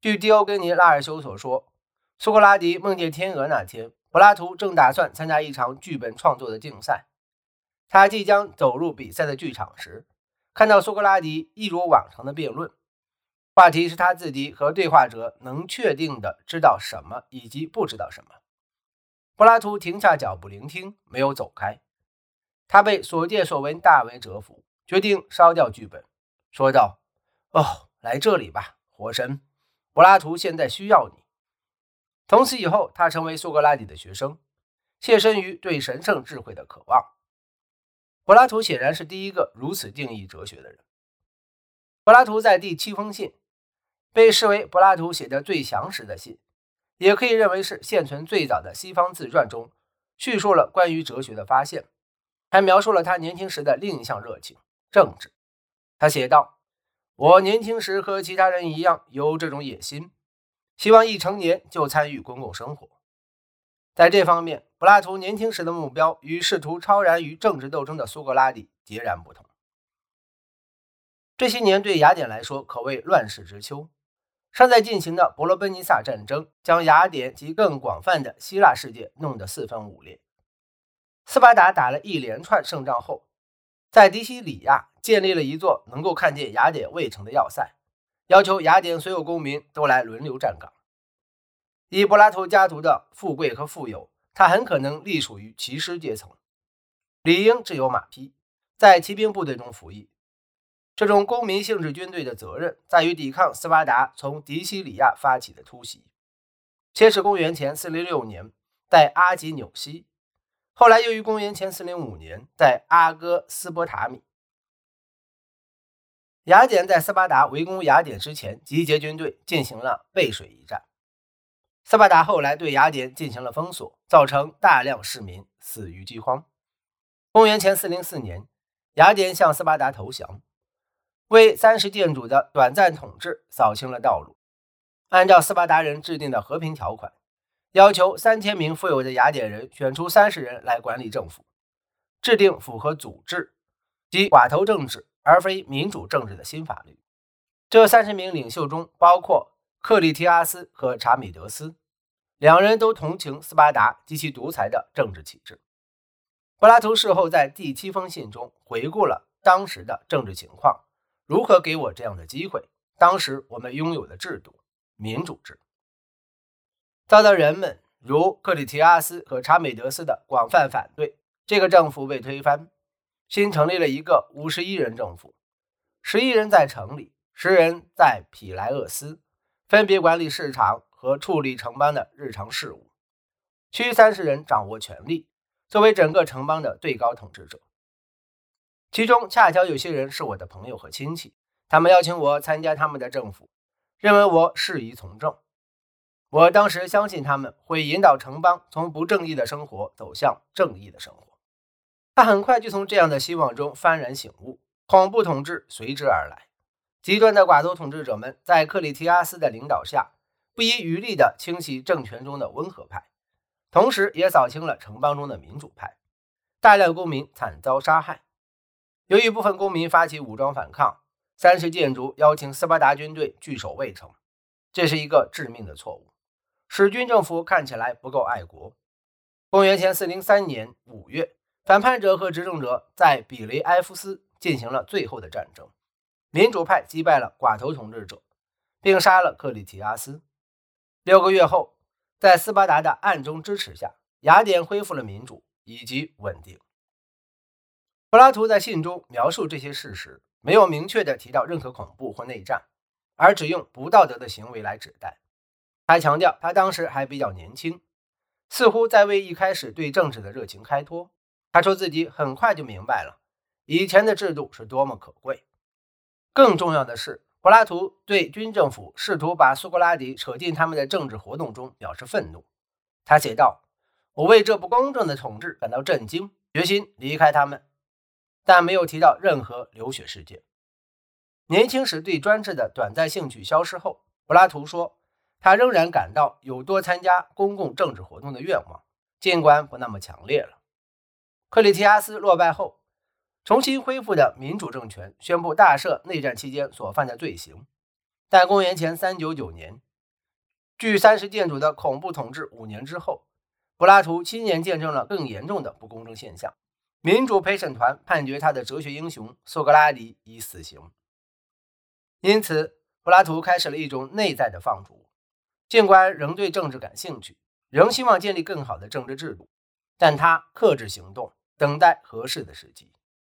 据迪欧根尼·拉尔修所说，苏格拉底梦见天鹅那天，柏拉图正打算参加一场剧本创作的竞赛。他即将走入比赛的剧场时，看到苏格拉底一如往常的辩论，话题是他自己和对话者能确定的知道什么以及不知道什么。柏拉图停下脚步聆听，没有走开。他被所见所闻大为折服，决定烧掉剧本，说道：“哦，来这里吧，活神！柏拉图现在需要你。”从此以后，他成为苏格拉底的学生，献身于对神圣智慧的渴望。柏拉图显然是第一个如此定义哲学的人。柏拉图在第七封信被视为柏拉图写的最详实的信。也可以认为是现存最早的西方自传中叙述了关于哲学的发现，还描述了他年轻时的另一项热情——政治。他写道：“我年轻时和其他人一样有这种野心，希望一成年就参与公共生活。在这方面，柏拉图年轻时的目标与试图超然于政治斗争的苏格拉底截然不同。这些年对雅典来说可谓乱世之秋。”尚在进行的伯罗奔尼撒战争，将雅典及更广泛的希腊世界弄得四分五裂。斯巴达打了一连串胜仗后，在迪西里亚建立了一座能够看见雅典卫城的要塞，要求雅典所有公民都来轮流站岗。以柏拉图家族的富贵和富有，他很可能隶属于骑师阶层，理应持有马匹，在骑兵部队中服役。这种公民性质军队的责任在于抵抗斯巴达从迪西里亚发起的突袭，先是公元前406年在阿吉纽西，后来又于公元前405年在阿哥斯波塔米。雅典在斯巴达围攻雅典之前，集结军队进行了背水一战。斯巴达后来对雅典进行了封锁，造成大量市民死于饥荒。公元前404年，雅典向斯巴达投降。为三十殿主的短暂统治扫清了道路。按照斯巴达人制定的和平条款，要求三千名富有的雅典人选出三十人来管理政府，制定符合组织及寡头政治而非民主政治的新法律。这三十名领袖中包括克里提阿斯和查米德斯，两人都同情斯巴达及其独裁的政治体制。柏拉图事后在第七封信中回顾了当时的政治情况。如何给我这样的机会？当时我们拥有的制度——民主制，遭到人们如克里提阿斯和查美德斯的广泛反对，这个政府被推翻，新成立了一个五十一人政府，十一人在城里，十人在皮莱厄斯，分别管理市场和处理城邦的日常事务，区三十人掌握权力，作为整个城邦的最高统治者。其中恰巧有些人是我的朋友和亲戚，他们邀请我参加他们的政府，认为我适宜从政。我当时相信他们会引导城邦从不正义的生活走向正义的生活。他很快就从这样的希望中幡然醒悟，恐怖统治随之而来。极端的寡头统治者们在克里提阿斯的领导下，不遗余力地清洗政权中的温和派，同时也扫清了城邦中的民主派，大量公民惨遭杀害。由于部分公民发起武装反抗，三十建筑邀请斯巴达军队据守卫城，这是一个致命的错误，使军政府看起来不够爱国。公元前四零三年五月，反叛者和执政者在比雷埃夫斯进行了最后的战争，民主派击败了寡头统治者，并杀了克里提阿斯。六个月后，在斯巴达的暗中支持下，雅典恢复了民主以及稳定。柏拉图在信中描述这些事实，没有明确地提到任何恐怖或内战，而只用不道德的行为来指代。他强调，他当时还比较年轻，似乎在为一开始对政治的热情开脱。他说自己很快就明白了以前的制度是多么可贵。更重要的是，柏拉图对军政府试图把苏格拉底扯进他们的政治活动中表示愤怒。他写道：“我为这不公正的统治感到震惊，决心离开他们。”但没有提到任何流血事件。年轻时对专制的短暂兴趣消失后，柏拉图说，他仍然感到有多参加公共政治活动的愿望，尽管不那么强烈了。克里提阿斯落败后，重新恢复的民主政权宣布大赦内战期间所犯的罪行，但公元前399年，据三十建主的恐怖统治五年之后，柏拉图亲眼见证了更严重的不公正现象。民主陪审团判决他的哲学英雄苏格拉底以死刑。因此，柏拉图开始了一种内在的放逐。尽管仍对政治感兴趣，仍希望建立更好的政治制度，但他克制行动，等待合适的时机。